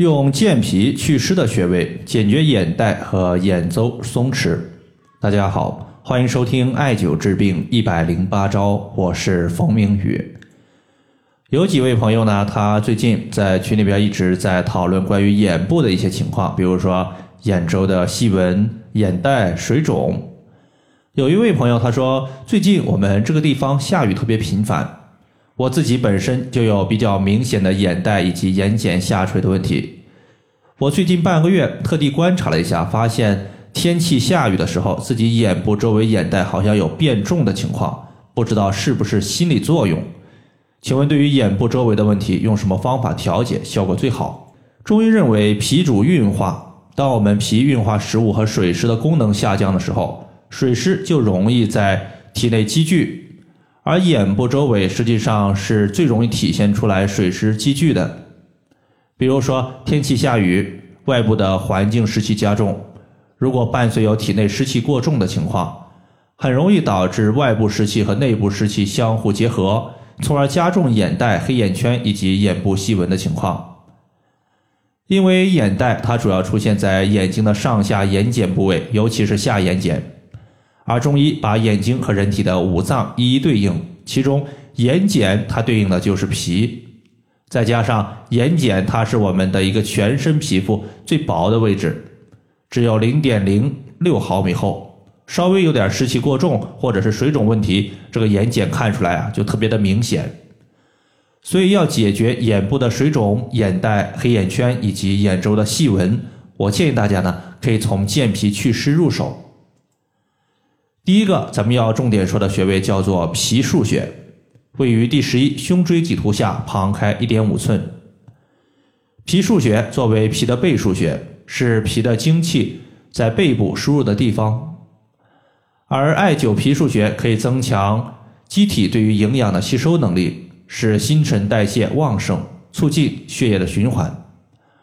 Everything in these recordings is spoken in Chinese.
用健脾祛湿的穴位解决眼袋和眼周松弛。大家好，欢迎收听艾灸治病一百零八招，我是冯明宇。有几位朋友呢，他最近在群里边一直在讨论关于眼部的一些情况，比如说眼周的细纹、眼袋、水肿。有一位朋友他说，最近我们这个地方下雨特别频繁。我自己本身就有比较明显的眼袋以及眼睑下垂的问题。我最近半个月特地观察了一下，发现天气下雨的时候，自己眼部周围眼袋好像有变重的情况，不知道是不是心理作用？请问对于眼部周围的问题，用什么方法调节效果最好？中医认为脾主运化，当我们脾运化食物和水湿的功能下降的时候，水湿就容易在体内积聚。而眼部周围实际上是最容易体现出来水湿积聚的，比如说天气下雨，外部的环境湿气加重，如果伴随有体内湿气过重的情况，很容易导致外部湿气和内部湿气相互结合，从而加重眼袋、黑眼圈以及眼部细纹的情况。因为眼袋它主要出现在眼睛的上下眼睑部位，尤其是下眼睑。而中医把眼睛和人体的五脏一一对应，其中眼睑它对应的就是脾，再加上眼睑它是我们的一个全身皮肤最薄的位置，只有零点零六毫米厚，稍微有点湿气过重或者是水肿问题，这个眼睑看出来啊就特别的明显。所以要解决眼部的水肿、眼袋、黑眼圈以及眼周的细纹，我建议大家呢可以从健脾祛湿入手。第一个，咱们要重点说的穴位叫做脾腧穴，位于第十一胸椎棘突下旁开一点五寸。脾腧穴作为脾的背腧穴，是脾的精气在背部输入的地方。而艾灸脾腧穴可以增强机体对于营养的吸收能力，使新陈代谢旺盛，促进血液的循环。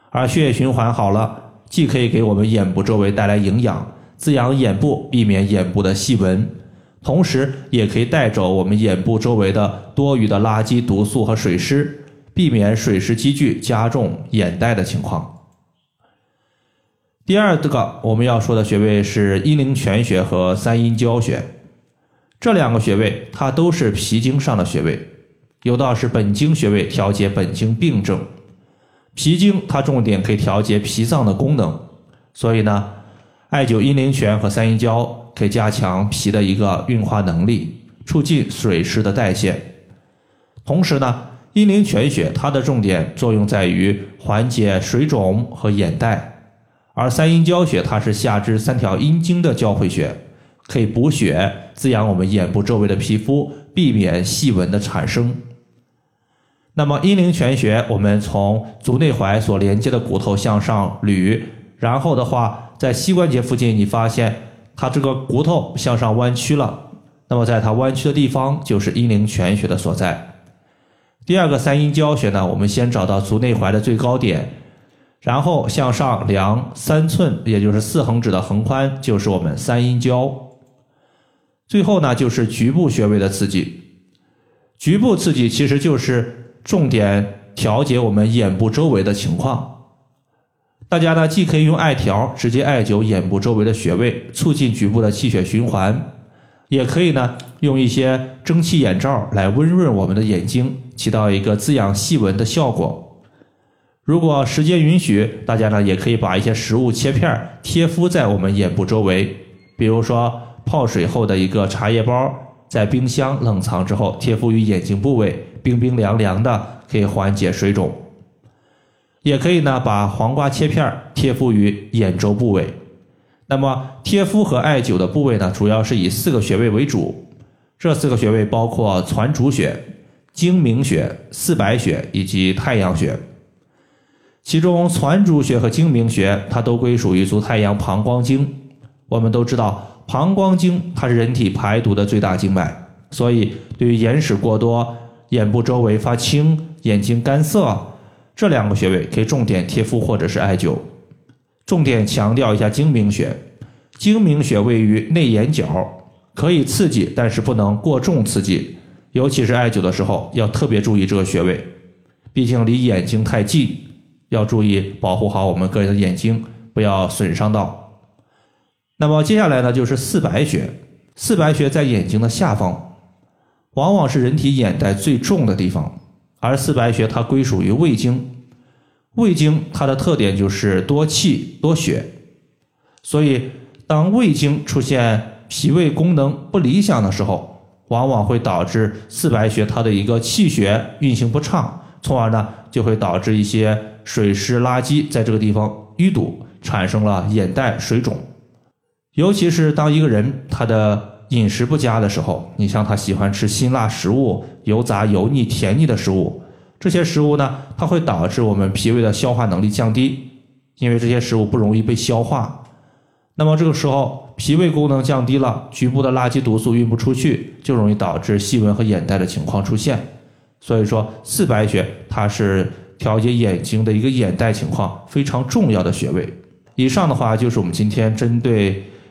而血液循环好了，既可以给我们眼部周围带来营养。滋养眼部，避免眼部的细纹，同时也可以带走我们眼部周围的多余的垃圾、毒素和水湿，避免水湿积聚加重眼袋的情况。第二个我们要说的穴位是阴陵泉穴和三阴交穴，这两个穴位它都是脾经上的穴位，有道是本经穴位调节本经病症，脾经它重点可以调节脾脏的功能，所以呢。艾灸阴陵泉和三阴交可以加强脾的一个运化能力，促进水湿的代谢。同时呢，阴陵泉穴它的重点作用在于缓解水肿和眼袋，而三阴交穴它是下肢三条阴经的交汇穴，可以补血滋养我们眼部周围的皮肤，避免细纹的产生。那么阴陵泉穴，我们从足内踝所连接的骨头向上捋，然后的话。在膝关节附近，你发现它这个骨头向上弯曲了，那么在它弯曲的地方就是阴陵泉穴的所在。第二个三阴交穴呢，我们先找到足内踝的最高点，然后向上量三寸，也就是四横指的横宽，就是我们三阴交。最后呢，就是局部穴位的刺激。局部刺激其实就是重点调节我们眼部周围的情况。大家呢，既可以用艾条直接艾灸眼部周围的穴位，促进局部的气血循环；也可以呢，用一些蒸汽眼罩来温润我们的眼睛，起到一个滋养细纹的效果。如果时间允许，大家呢也可以把一些食物切片贴敷在我们眼部周围，比如说泡水后的一个茶叶包，在冰箱冷藏之后贴敷于眼睛部位，冰冰凉凉的，可以缓解水肿。也可以呢，把黄瓜切片贴敷于眼周部位。那么贴敷和艾灸的部位呢，主要是以四个穴位为主。这四个穴位包括攒竹穴、睛明穴、四白穴以及太阳穴。其中攒竹穴和睛明穴，它都归属于足太阳膀胱经。我们都知道，膀胱经它是人体排毒的最大经脉，所以对于眼屎过多、眼部周围发青、眼睛干涩。这两个穴位可以重点贴敷或者是艾灸，重点强调一下睛明穴。睛明穴位于内眼角，可以刺激，但是不能过重刺激，尤其是艾灸的时候要特别注意这个穴位，毕竟离眼睛太近，要注意保护好我们个人的眼睛，不要损伤到。那么接下来呢，就是四白穴。四白穴在眼睛的下方，往往是人体眼袋最重的地方，而四白穴它归属于胃经。胃经它的特点就是多气多血，所以当胃经出现脾胃功能不理想的时候，往往会导致四白穴它的一个气血运行不畅，从而呢就会导致一些水湿垃圾在这个地方淤堵，产生了眼袋水肿。尤其是当一个人他的饮食不佳的时候，你像他喜欢吃辛辣食物、油炸、油腻、甜腻的食物。这些食物呢，它会导致我们脾胃的消化能力降低，因为这些食物不容易被消化。那么这个时候，脾胃功能降低了，局部的垃圾毒素运不出去，就容易导致细纹和眼袋的情况出现。所以说，四白穴它是调节眼睛的一个眼袋情况非常重要的穴位。以上的话就是我们今天针对